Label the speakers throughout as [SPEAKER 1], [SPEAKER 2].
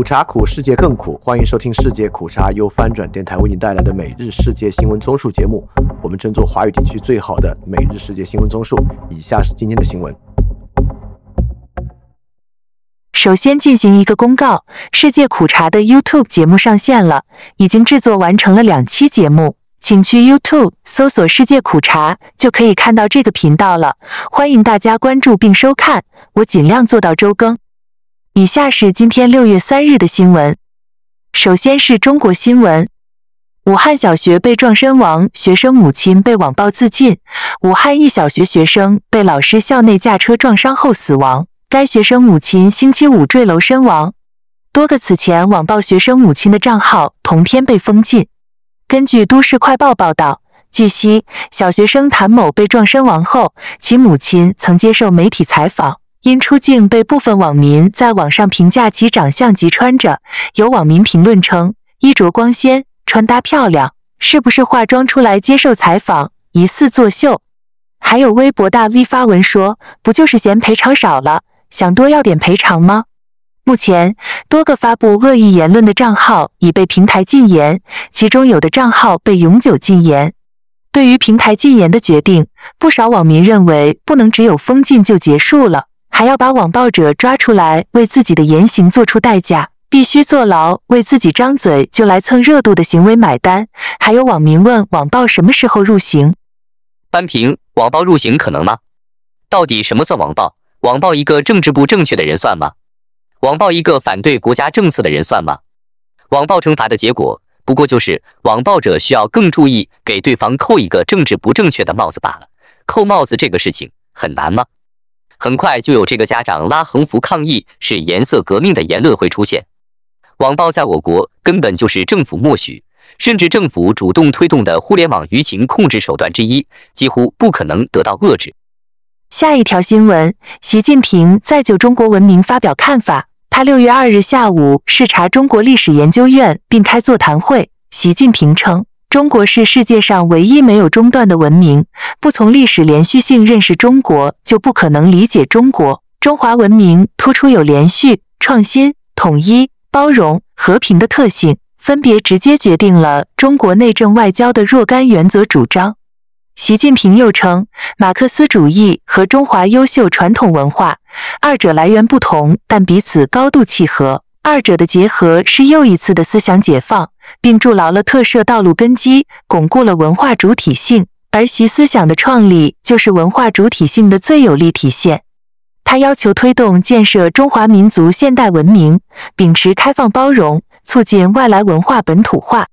[SPEAKER 1] 苦茶苦，世界更苦。欢迎收听世界苦茶由翻转电台为您带来的每日世界新闻综述节目。我们争做华语地区最好的每日世界新闻综述。以下是今天的新闻。
[SPEAKER 2] 首先进行一个公告：世界苦茶的 YouTube 节目上线了，已经制作完成了两期节目，请去 YouTube 搜索“世界苦茶”就可以看到这个频道了。欢迎大家关注并收看，我尽量做到周更。以下是今天六月三日的新闻。首先是中国新闻：武汉小学被撞身亡，学生母亲被网暴自尽。武汉一小学学生被老师校内驾车撞伤后死亡，该学生母亲星期五坠楼身亡。多个此前网暴学生母亲的账号同天被封禁。根据都市快报报道，据悉，小学生谭某被撞身亡后，其母亲曾接受媒体采访。因出镜被部分网民在网上评价其长相及穿着，有网民评论称衣着光鲜、穿搭漂亮，是不是化妆出来接受采访，疑似作秀？还有微博大 V 发文说，不就是嫌赔偿少了，想多要点赔偿吗？目前，多个发布恶意言论的账号已被平台禁言，其中有的账号被永久禁言。对于平台禁言的决定，不少网民认为不能只有封禁就结束了。还要把网暴者抓出来，为自己的言行做出代价，必须坐牢，为自己张嘴就来蹭热度的行为买单。还有网民问：网暴什么时候入刑？
[SPEAKER 3] 翻评：网暴入刑可能吗？到底什么算网暴？网暴一个政治不正确的人算吗？网暴一个反对国家政策的人算吗？网暴惩罚的结果不过就是网暴者需要更注意给对方扣一个政治不正确的帽子罢了。扣帽子这个事情很难吗？很快就有这个家长拉横幅抗议是颜色革命的言论会出现。网暴在我国根本就是政府默许，甚至政府主动推动的互联网舆情控制手段之一，几乎不可能得到遏制。
[SPEAKER 2] 下一条新闻：习近平在就中国文明发表看法。他六月二日下午视察中国历史研究院并开座谈会。习近平称。中国是世界上唯一没有中断的文明。不从历史连续性认识中国，就不可能理解中国。中华文明突出有连续、创新、统一、包容、和平的特性，分别直接决定了中国内政外交的若干原则主张。习近平又称，马克思主义和中华优秀传统文化，二者来源不同，但彼此高度契合。二者的结合是又一次的思想解放。并筑牢了特设道路根基，巩固了文化主体性。而习思想的创立就是文化主体性的最有力体现。他要求推动建设中华民族现代文明，秉持开放包容，促进外来文化本土化。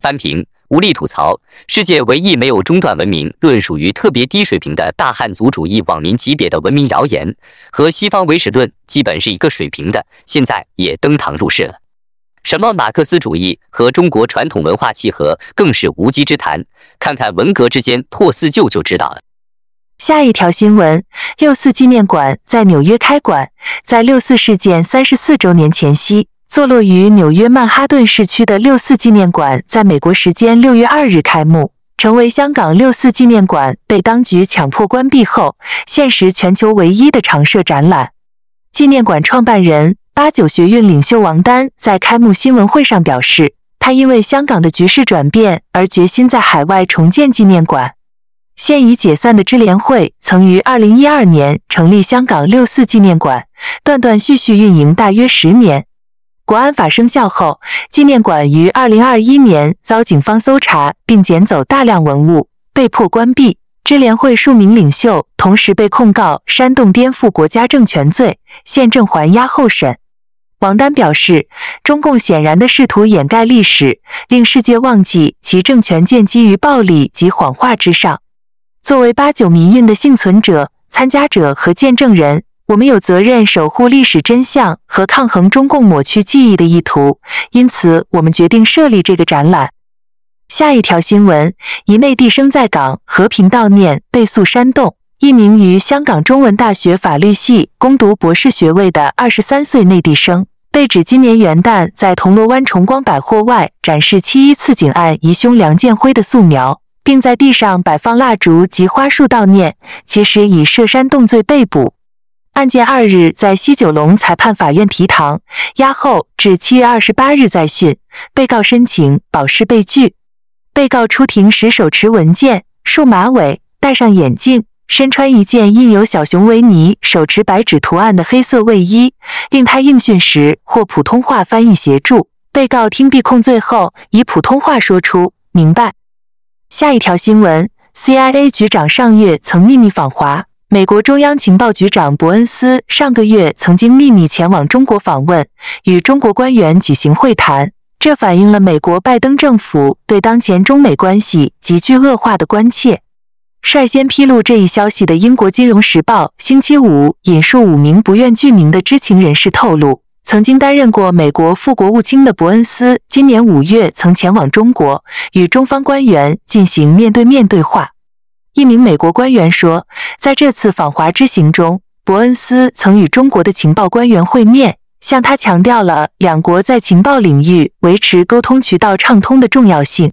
[SPEAKER 3] 翻评无力吐槽：世界唯一没有中断文明论属于特别低水平的大汉族主义网民级别的文明谣言，和西方唯史论基本是一个水平的。现在也登堂入室了。什么马克思主义和中国传统文化契合，更是无稽之谈。看看文革之间破四旧就知道了。
[SPEAKER 2] 下一条新闻：六四纪念馆在纽约开馆。在六四事件三十四周年前夕，坐落于纽约曼哈顿市区的六四纪念馆，在美国时间六月二日开幕，成为香港六四纪念馆被当局强迫关闭后，现时全球唯一的常设展览。纪念馆创办人。八九学运领袖王丹在开幕新闻会上表示，他因为香港的局势转变而决心在海外重建纪念馆。现已解散的支联会曾于二零一二年成立香港六四纪念馆，断断续续运营大约十年。国安法生效后，纪念馆于二零二一年遭警方搜查并捡走大量文物，被迫关闭。支联会数名领袖同时被控告煽动颠覆国家政权罪，现正还押候审。王丹表示，中共显然的试图掩盖历史，令世界忘记其政权建基于暴力及谎话之上。作为八九民运的幸存者、参加者和见证人，我们有责任守护历史真相和抗衡中共抹去记忆的意图。因此，我们决定设立这个展览。下一条新闻：一内地生在港和平悼念被诉煽动。一名于香港中文大学法律系攻读博士学位的二十三岁内地生。被指今年元旦在铜锣湾崇光百货外展示七一刺警案疑凶梁建辉的素描，并在地上摆放蜡烛及花束悼念，其实以涉煽动罪被捕。案件二日在西九龙裁判法院提堂，押后至七月二十八日再讯。被告申请保释被拒。被告出庭时手持文件，束马尾，戴上眼镜，身穿一件印有小熊维尼手持白纸图案的黑色卫衣。令他应讯时或普通话翻译协助。被告听毕控罪后，以普通话说出“明白”。下一条新闻：CIA 局长上月曾秘密访华。美国中央情报局长伯恩斯上个月曾经秘密前往中国访问，与中国官员举行会谈。这反映了美国拜登政府对当前中美关系急剧恶化的关切。率先披露这一消息的英国《金融时报》星期五引述五名不愿具名的知情人士透露，曾经担任过美国副国务卿的伯恩斯今年五月曾前往中国，与中方官员进行面对面对话。一名美国官员说，在这次访华之行中，伯恩斯曾与中国的情报官员会面，向他强调了两国在情报领域维持沟通渠道畅通的重要性。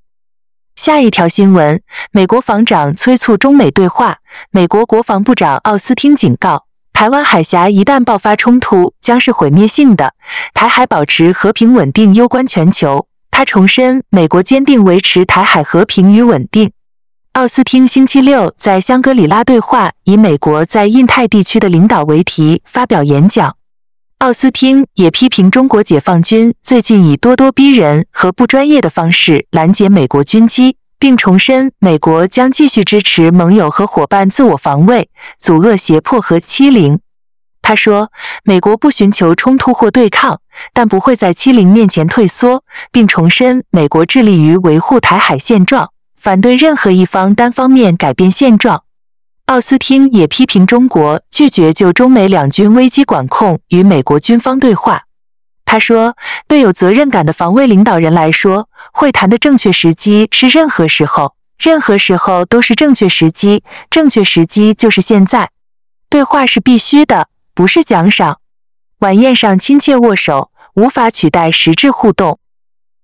[SPEAKER 2] 下一条新闻：美国防长催促中美对话。美国国防部长奥斯汀警告，台湾海峡一旦爆发冲突，将是毁灭性的。台海保持和平稳定攸关全球。他重申，美国坚定维持台海和平与稳定。奥斯汀星期六在香格里拉对话以“美国在印太地区的领导”为题发表演讲。奥斯汀也批评中国解放军最近以咄咄逼人和不专业的方式拦截美国军机，并重申美国将继续支持盟友和伙伴自我防卫，阻遏胁迫和欺凌。他说：“美国不寻求冲突或对抗，但不会在欺凌面前退缩，并重申美国致力于维护台海现状。”反对任何一方单方面改变现状。奥斯汀也批评中国拒绝就中美两军危机管控与美国军方对话。他说：“对有责任感的防卫领导人来说，会谈的正确时机是任何时候，任何时候都是正确时机。正确时机就是现在。对话是必须的，不是奖赏。晚宴上亲切握手无法取代实质互动。”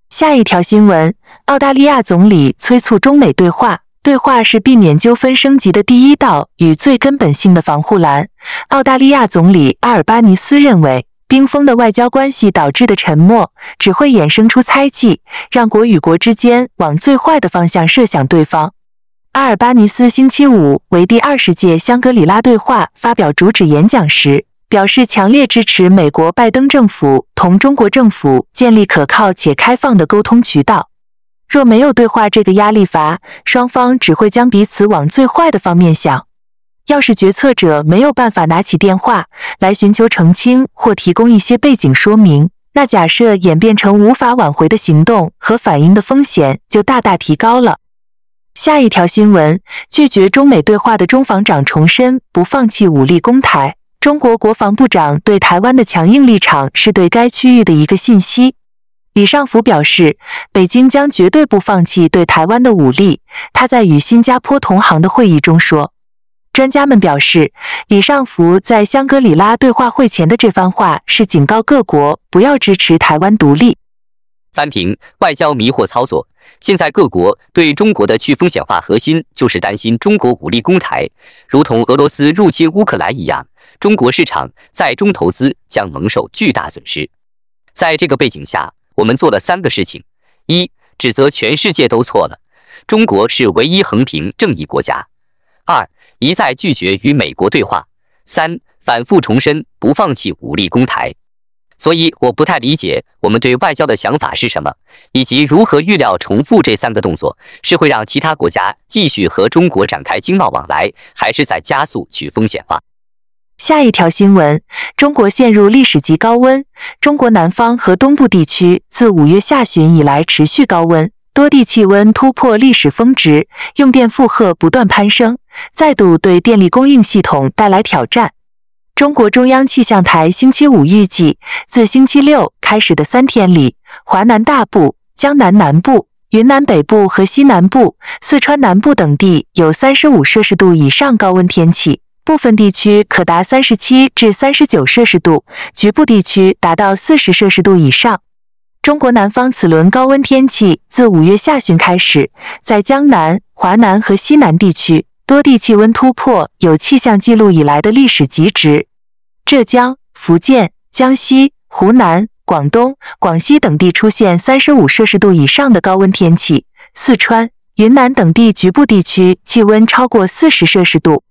[SPEAKER 2] 下一条新闻：澳大利亚总理催促中美对话。对话是避免纠纷升级的第一道与最根本性的防护栏。澳大利亚总理阿尔巴尼斯认为，冰封的外交关系导致的沉默只会衍生出猜忌，让国与国之间往最坏的方向设想对方。阿尔巴尼斯星期五为第二十届香格里拉对话发表主旨演讲时。表示强烈支持美国拜登政府同中国政府建立可靠且开放的沟通渠道。若没有对话这个压力阀，双方只会将彼此往最坏的方面想。要是决策者没有办法拿起电话来寻求澄清或提供一些背景说明，那假设演变成无法挽回的行动和反应的风险就大大提高了。下一条新闻：拒绝中美对话的中防长重申不放弃武力攻台。中国国防部长对台湾的强硬立场是对该区域的一个信息。李尚福表示，北京将绝对不放弃对台湾的武力。他在与新加坡同行的会议中说。专家们表示，李尚福在香格里拉对话会前的这番话是警告各国不要支持台湾独立。
[SPEAKER 3] 翻评外交迷惑操作。现在各国对中国的去风险化核心就是担心中国武力攻台，如同俄罗斯入侵乌克兰一样。中国市场在中投资将蒙受巨大损失。在这个背景下，我们做了三个事情：一、指责全世界都错了，中国是唯一横平正义国家；二、一再拒绝与美国对话；三、反复重申不放弃武力攻台。所以，我不太理解我们对外交的想法是什么，以及如何预料重复这三个动作是会让其他国家继续和中国展开经贸往来，还是在加速去风险化。
[SPEAKER 2] 下一条新闻：中国陷入历史级高温。中国南方和东部地区自五月下旬以来持续高温，多地气温突破历史峰值，用电负荷不断攀升，再度对电力供应系统带来挑战。中国中央气象台星期五预计，自星期六开始的三天里，华南大部、江南南部、云南北部和西南部、四川南部等地有三十五摄氏度以上高温天气。部分地区可达三十七至三十九摄氏度，局部地区达到四十摄氏度以上。中国南方此轮高温天气自五月下旬开始，在江南、华南和西南地区多地气温突破有气象记录以来的历史极值。浙江、福建、江西、湖南、广东、广西等地出现三十五摄氏度以上的高温天气，四川、云南等地局部地区气温超过四十摄氏度。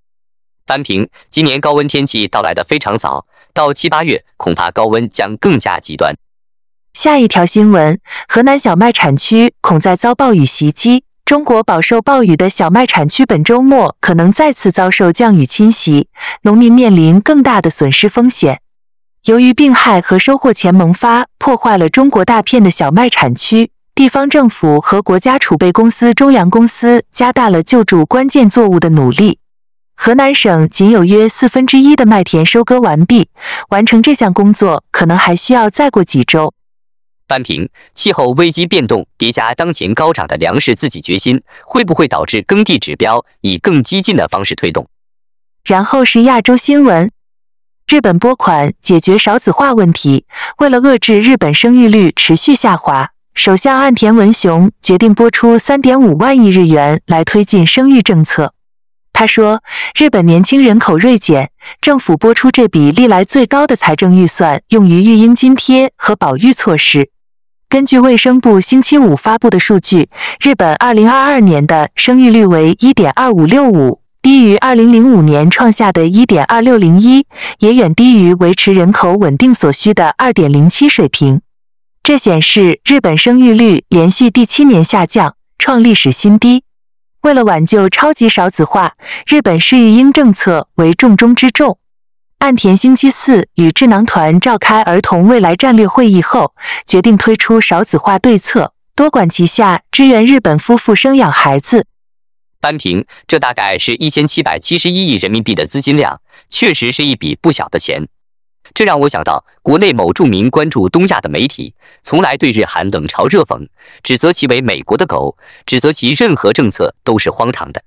[SPEAKER 3] 翻平，今年高温天气到来的非常早，到七八月恐怕高温将更加极端。
[SPEAKER 2] 下一条新闻：河南小麦产区恐再遭暴雨袭击。中国饱受暴雨的小麦产区本周末可能再次遭受降雨侵袭，农民面临更大的损失风险。由于病害和收获前萌发，破坏了中国大片的小麦产区，地方政府和国家储备公司中粮公司加大了救助关键作物的努力。河南省仅有约四分之一的麦田收割完毕，完成这项工作可能还需要再过几周。
[SPEAKER 3] 班平，气候危机变动叠加当前高涨的粮食自给决心，会不会导致耕地指标以更激进的方式推动？
[SPEAKER 2] 然后是亚洲新闻：日本拨款解决少子化问题。为了遏制日本生育率持续下滑，首相岸田文雄决定拨出三点五万亿日元来推进生育政策。他说，日本年轻人口锐减，政府拨出这笔历来最高的财政预算，用于育婴津贴和保育措施。根据卫生部星期五发布的数据，日本2022年的生育率为1.2565，低于2005年创下的1.2601，也远低于维持人口稳定所需的2.07水平。这显示日本生育率连续第七年下降，创历史新低。为了挽救超级少子化，日本试育婴政策为重中之重。岸田星期四与智囊团召开儿童未来战略会议后，决定推出少子化对策，多管齐下，支援日本夫妇生养孩子。
[SPEAKER 3] 班平，这大概是一千七百七十一亿人民币的资金量，确实是一笔不小的钱。这让我想到，国内某著名关注东亚的媒体，从来对日韩冷嘲热讽，指责其为美国的狗，指责其任何政策都是荒唐的。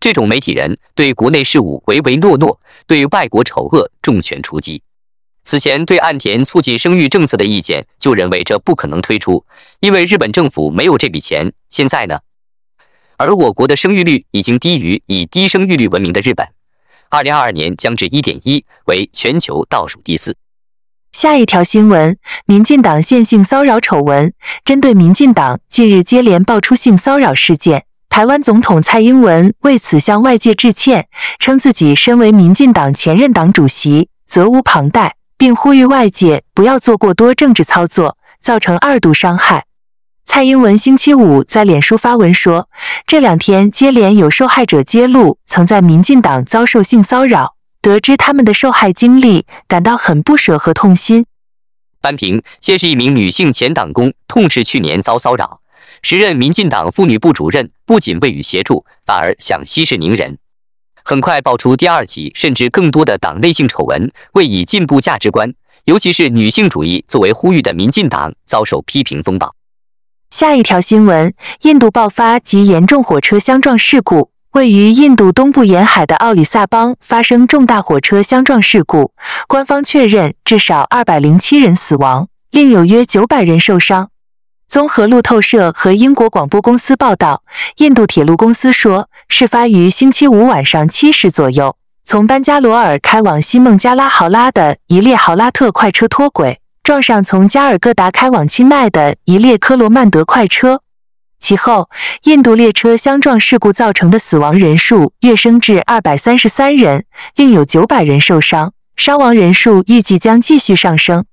[SPEAKER 3] 这种媒体人对国内事务唯唯诺诺，对外国丑恶重拳出击。此前对岸田促进生育政策的意见，就认为这不可能推出，因为日本政府没有这笔钱。现在呢？而我国的生育率已经低于以低生育率闻名的日本，二零二二年降至一点一，为全球倒数第四。
[SPEAKER 2] 下一条新闻：民进党线性骚扰丑闻。针对民进党近日接连爆出性骚扰事件。台湾总统蔡英文为此向外界致歉，称自己身为民进党前任党主席，责无旁贷，并呼吁外界不要做过多政治操作，造成二度伤害。蔡英文星期五在脸书发文说，这两天接连有受害者揭露曾在民进党遭受性骚扰，得知他们的受害经历，感到很不舍和痛心。
[SPEAKER 3] 班平，先是一名女性前党工痛斥去年遭骚扰。时任民进党妇女部主任不仅未予协助，反而想息事宁人。很快爆出第二起甚至更多的党内性丑闻，为以进步价值观，尤其是女性主义作为呼吁的民进党遭受批评风暴。
[SPEAKER 2] 下一条新闻：印度爆发极严重火车相撞事故，位于印度东部沿海的奥里萨邦发生重大火车相撞事故，官方确认至少二百零七人死亡，另有约九百人受伤。综合路透社和英国广播公司报道，印度铁路公司说，事发于星期五晚上七时左右，从班加罗尔开往西孟加拉豪拉的一列豪拉特快车脱轨，撞上从加尔各答开往钦奈的一列科罗曼德快车。其后，印度列车相撞事故造成的死亡人数跃升至二百三十三人，另有九百人受伤，伤亡人数预计将继续上升。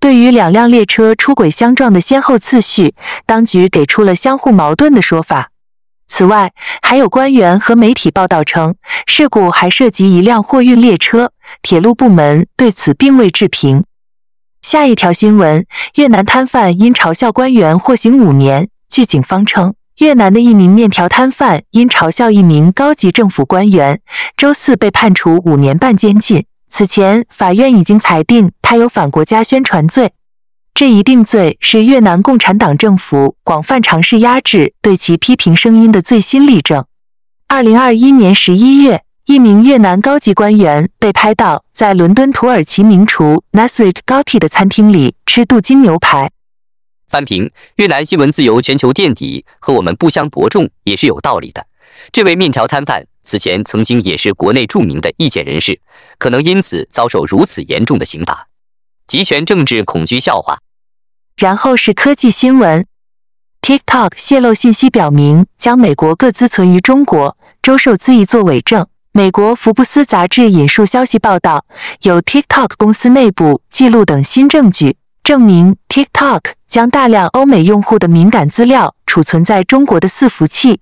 [SPEAKER 2] 对于两辆列车出轨相撞的先后次序，当局给出了相互矛盾的说法。此外，还有官员和媒体报道称，事故还涉及一辆货运列车。铁路部门对此并未置评。下一条新闻：越南摊贩因嘲笑官员获刑五年。据警方称，越南的一名面条摊贩因嘲笑一名高级政府官员，周四被判处五年半监禁。此前，法院已经裁定他有反国家宣传罪。这一定罪是越南共产党政府广泛尝试压制对其批评声音的最新例证。二零二一年十一月，一名越南高级官员被拍到在伦敦土耳其名厨 Nasrit Goti 的餐厅里吃镀金牛排。
[SPEAKER 3] 翻评：越南新闻自由全球垫底和我们不相伯仲也是有道理的。这位面条摊贩。此前曾经也是国内著名的意见人士，可能因此遭受如此严重的刑罚。集权政治恐惧笑话。
[SPEAKER 2] 然后是科技新闻，TikTok 泄露信息表明将美国各资存于中国，周受资一作伪证。美国福布斯杂志引述消息报道，有 TikTok 公司内部记录等新证据，证明 TikTok 将大量欧美用户的敏感资料储存在中国的伺服器。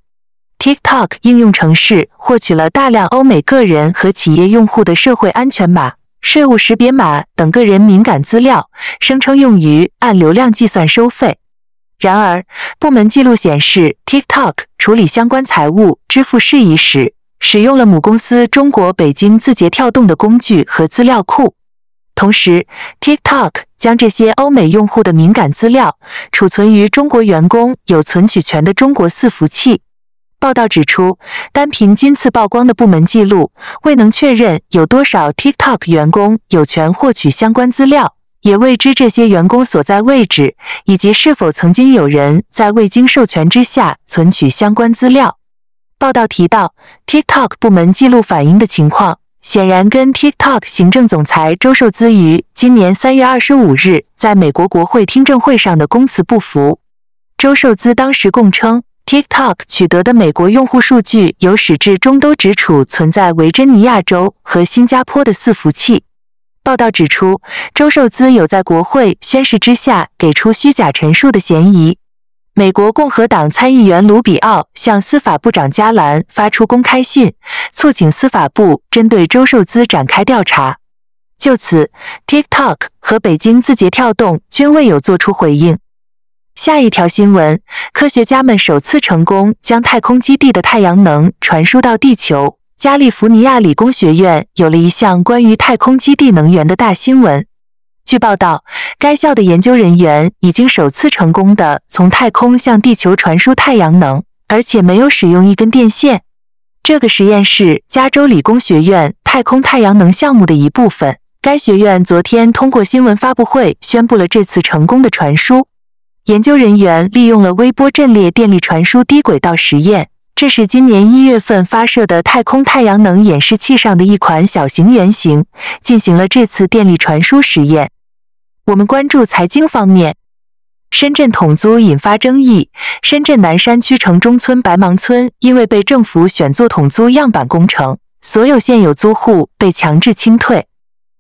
[SPEAKER 2] TikTok 应用程式获取了大量欧美个人和企业用户的社会安全码、税务识别码等个人敏感资料，声称用于按流量计算收费。然而，部门记录显示，TikTok 处理相关财务支付事宜时，使用了母公司中国北京字节跳动的工具和资料库。同时，TikTok 将这些欧美用户的敏感资料储存于中国员工有存取权的中国伺服器。报道指出，单凭今次曝光的部门记录，未能确认有多少 TikTok 员工有权获取相关资料，也未知这些员工所在位置以及是否曾经有人在未经授权之下存取相关资料。报道提到，TikTok 部门记录反映的情况，显然跟 TikTok 行政总裁周受资于今年三月二十五日在美国国会听证会上的供词不符。周受资当时供称。TikTok 取得的美国用户数据由始至终都只储存在维珍尼亚州和新加坡的伺服器。报道指出，周受资有在国会宣誓之下给出虚假陈述的嫌疑。美国共和党参议员卢比奥向司法部长加兰发出公开信，促请司法部针对周受资展开调查。就此，TikTok 和北京字节跳动均未有作出回应。下一条新闻：科学家们首次成功将太空基地的太阳能传输到地球。加利福尼亚理工学院有了一项关于太空基地能源的大新闻。据报道，该校的研究人员已经首次成功的从太空向地球传输太阳能，而且没有使用一根电线。这个实验是加州理工学院太空太阳能项目的一部分。该学院昨天通过新闻发布会宣布了这次成功的传输。研究人员利用了微波阵列电力传输低轨道实验，这是今年一月份发射的太空太阳能演示器上的一款小型原型，进行了这次电力传输实验。我们关注财经方面，深圳统租引发争议。深圳南山区城中村白芒村因为被政府选做统租样板工程，所有现有租户被强制清退。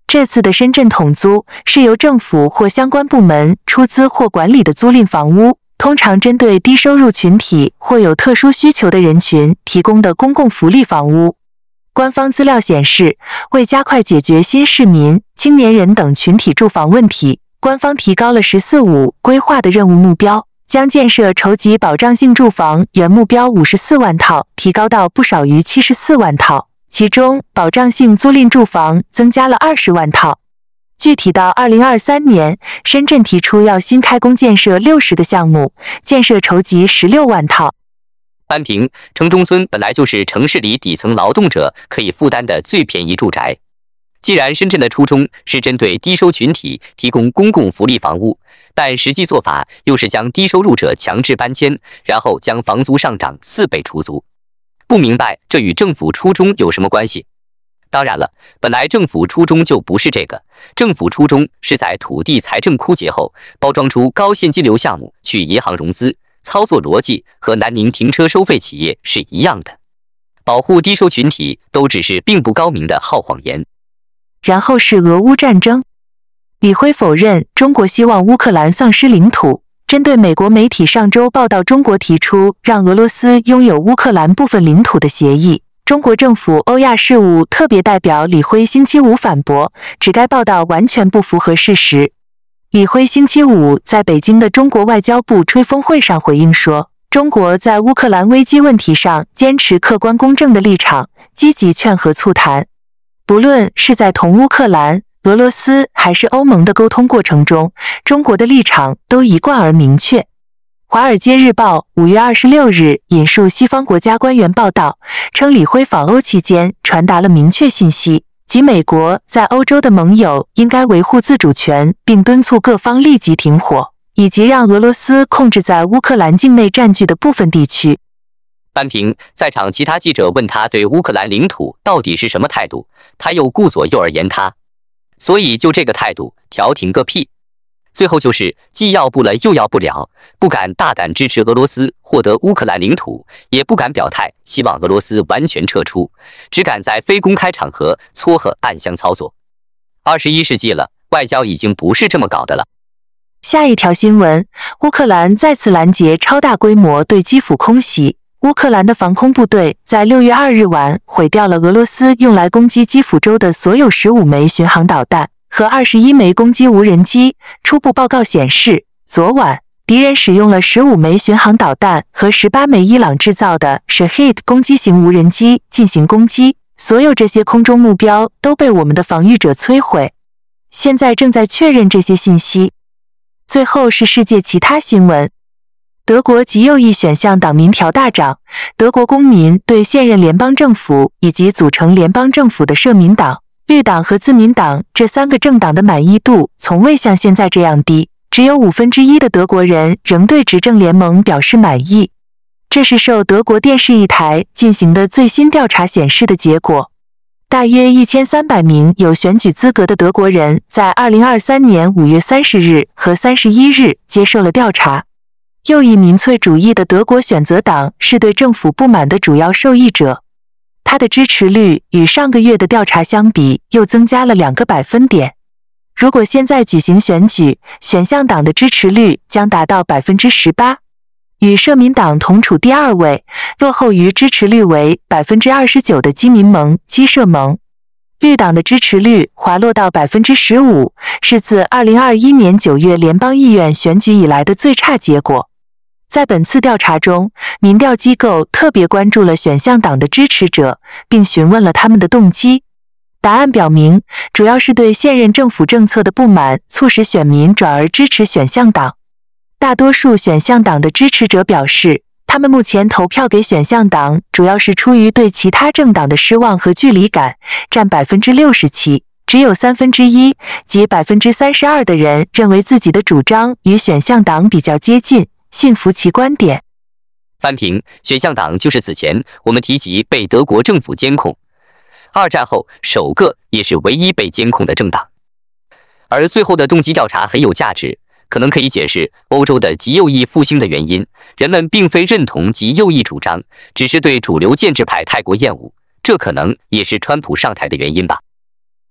[SPEAKER 2] 这次的深圳统租是由政府或相关部门出资或管理的租赁房屋，通常针对低收入群体或有特殊需求的人群提供的公共福利房屋。官方资料显示，为加快解决新市民、青年人等群体住房问题，官方提高了“十四五”规划的任务目标，将建设筹集保障性住房原目标五十四万套提高到不少于七十四万套。其中，保障性租赁住房增加了二十万套。具体到二零二三年，深圳提出要新开工建设六十个项目，建设筹集十六万套。
[SPEAKER 3] 班平，城中村本来就是城市里底层劳动者可以负担的最便宜住宅。既然深圳的初衷是针对低收群体提供公共福利房屋，但实际做法又是将低收入者强制搬迁，然后将房租上涨四倍出租。不明白这与政府初衷有什么关系？当然了，本来政府初衷就不是这个，政府初衷是在土地财政枯竭后，包装出高现金流项目去银行融资，操作逻辑和南宁停车收费企业是一样的，保护低收群体都只是并不高明的好谎言。
[SPEAKER 2] 然后是俄乌战争，李辉否认中国希望乌克兰丧失领土。针对美国媒体上周报道，中国提出让俄罗斯拥有乌克兰部分领土的协议，中国政府欧亚事务特别代表李辉星期五反驳，指该报道完全不符合事实。李辉星期五在北京的中国外交部吹风会上回应说，中国在乌克兰危机问题上坚持客观公正的立场，积极劝和促谈，不论是在同乌克兰。俄罗斯还是欧盟的沟通过程中，中国的立场都一贯而明确。《华尔街日报》五月二十六日引述西方国家官员报道称，李辉访欧期间传达了明确信息，即美国在欧洲的盟友应该维护自主权，并敦促各方立即停火，以及让俄罗斯控制在乌克兰境内占据的部分地区。
[SPEAKER 3] 班平在场其他记者问他对乌克兰领土到底是什么态度，他又顾左右而言他，所以就这个态度，调停个屁！最后就是既要不了又要不了，不敢大胆支持俄罗斯获得乌克兰领土，也不敢表态希望俄罗斯完全撤出，只敢在非公开场合撮合暗箱操作。二十一世纪了，外交已经不是这么搞的了。
[SPEAKER 2] 下一条新闻：乌克兰再次拦截超大规模对基辅空袭。乌克兰的防空部队在六月二日晚毁掉了俄罗斯用来攻击基辅州的所有十五枚巡航导弹。和二十一枚攻击无人机。初步报告显示，昨晚敌人使用了十五枚巡航导弹和十八枚伊朗制造的 Shahid 攻击型无人机进行攻击。所有这些空中目标都被我们的防御者摧毁。现在正在确认这些信息。最后是世界其他新闻：德国极右翼选项党民调大涨，德国公民对现任联邦政府以及组成联邦政府的社民党。绿党和自民党这三个政党的满意度从未像现在这样低，只有五分之一的德国人仍对执政联盟表示满意。这是受德国电视一台进行的最新调查显示的结果。大约一千三百名有选举资格的德国人在二零二三年五月三十日和三十一日接受了调查。右翼民粹主义的德国选择党是对政府不满的主要受益者。他的支持率与上个月的调查相比又增加了两个百分点。如果现在举行选举，选项党的支持率将达到百分之十八，与社民党同处第二位，落后于支持率为百分之二十九的基民盟、基社盟。绿党的支持率滑落到百分之十五，是自二零二一年九月联邦议院选举以来的最差结果。在本次调查中，民调机构特别关注了选项党的支持者，并询问了他们的动机。答案表明，主要是对现任政府政策的不满促使选民转而支持选项党。大多数选项党的支持者表示，他们目前投票给选项党主要是出于对其他政党的失望和距离感，占百分之六十七。只有三分之一，即百分之三十二的人认为自己的主张与选项党比较接近。信服其观点。
[SPEAKER 3] 翻评选项党就是此前我们提及被德国政府监控，二战后首个也是唯一被监控的政党。而最后的动机调查很有价值，可能可以解释欧洲的极右翼复兴的原因。人们并非认同极右翼主张，只是对主流建制派太过厌恶。这可能也是川普上台的原因吧。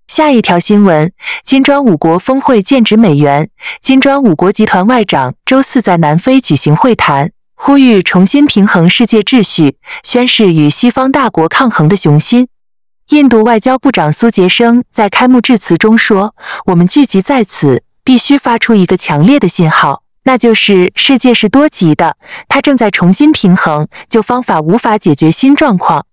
[SPEAKER 2] 下一条新闻：金砖五国峰会剑指美元。金砖五国集团外长周四在南非举行会谈，呼吁重新平衡世界秩序，宣示与西方大国抗衡的雄心。印度外交部长苏杰生在开幕致辞中说：“我们聚集在此，必须发出一个强烈的信号，那就是世界是多极的，它正在重新平衡，旧方法无法解决新状况。”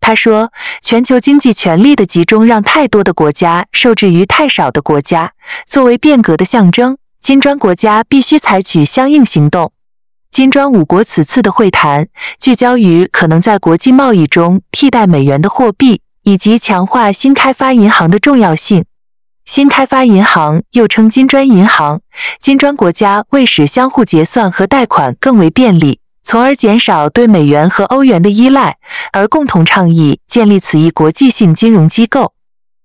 [SPEAKER 2] 他说：“全球经济权力的集中让太多的国家受制于太少的国家。作为变革的象征，金砖国家必须采取相应行动。”金砖五国此次的会谈聚焦于可能在国际贸易中替代美元的货币，以及强化新开发银行的重要性。新开发银行又称金砖银行，金砖国家为使相互结算和贷款更为便利。从而减少对美元和欧元的依赖，而共同倡议建立此一国际性金融机构。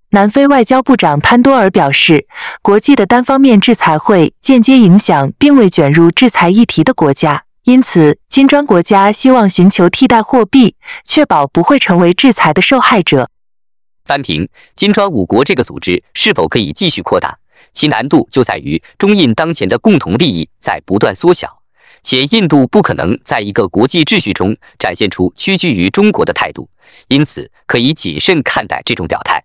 [SPEAKER 2] 南非外交部长潘多尔表示，国际的单方面制裁会间接影响并未卷入制裁议题的国家，因此金砖国家希望寻求替代货币，确保不会成为制裁的受害者。
[SPEAKER 3] 翻评金砖五国这个组织是否可以继续扩大，其难度就在于中印当前的共同利益在不断缩小。且印度不可能在一个国际秩序中展现出屈居于中国的态度，因此可以谨慎看待这种表态。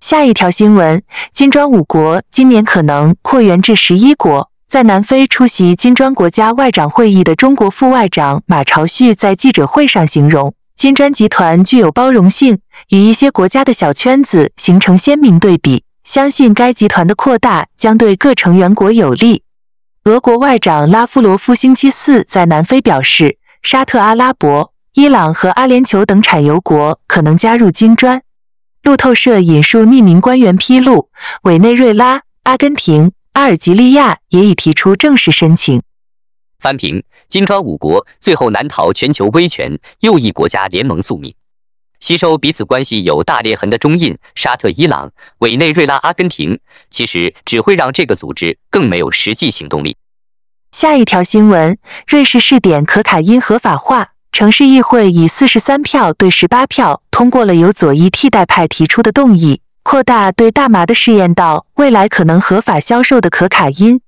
[SPEAKER 2] 下一条新闻：金砖五国今年可能扩员至十一国。在南非出席金砖国家外长会议的中国副外长马朝旭在记者会上形容，金砖集团具有包容性，与一些国家的小圈子形成鲜明对比。相信该集团的扩大将对各成员国有利。俄国外长拉夫罗夫星期四在南非表示，沙特阿拉伯、伊朗和阿联酋等产油国可能加入金砖。路透社引述匿名官员披露，委内瑞拉、阿根廷、阿尔及利亚也已提出正式申请。
[SPEAKER 3] 翻评，金砖五国最后难逃全球威权右翼国家联盟宿命，吸收彼此关系有大裂痕的中印、沙特、伊朗、委内瑞拉、阿根廷，其实只会让这个组织更没有实际行动力。
[SPEAKER 2] 下一条新闻：瑞士试点可卡因合法化，城市议会以四十三票对十八票通过了由左翼替代派提出的动议，扩大对大麻的试验到未来可能合法销售的可卡因。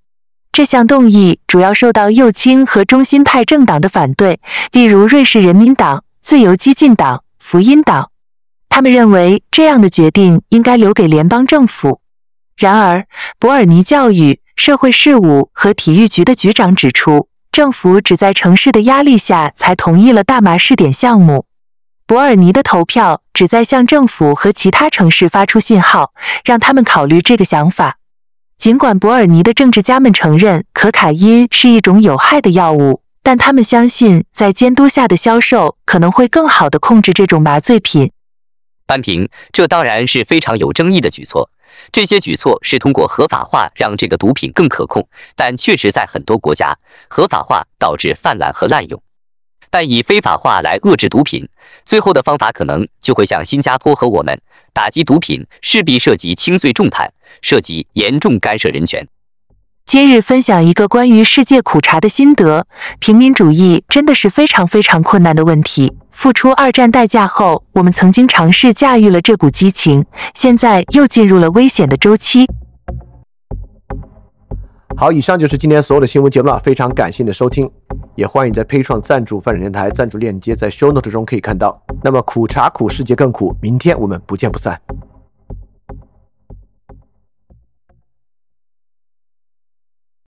[SPEAKER 2] 这项动议主要受到右倾和中心派政党的反对，例如瑞士人民党、自由激进党、福音党。他们认为这样的决定应该留给联邦政府。然而，伯尔尼教育。社会事务和体育局的局长指出，政府只在城市的压力下才同意了大麻试点项目。伯尔尼的投票旨在向政府和其他城市发出信号，让他们考虑这个想法。尽管伯尔尼的政治家们承认可卡因是一种有害的药物，但他们相信在监督下的销售可能会更好地控制这种麻醉品。
[SPEAKER 3] 扳平，这当然是非常有争议的举措。这些举措是通过合法化让这个毒品更可控，但确实在很多国家，合法化导致泛滥和滥用。但以非法化来遏制毒品，最后的方法可能就会像新加坡和我们，打击毒品势必涉及轻罪重判，涉及严重干涉人权。
[SPEAKER 2] 今日分享一个关于世界苦茶的心得：平民主义真的是非常非常困难的问题。付出二战代价后，我们曾经尝试驾驭了这股激情，现在又进入了危险的周期。
[SPEAKER 1] 好，以上就是今天所有的新闻节目了，非常感谢你的收听，也欢迎在 Pay 创赞助范展电台赞助链接在 Show Note 中可以看到。那么苦茶苦，世界更苦，明天我们不见不散。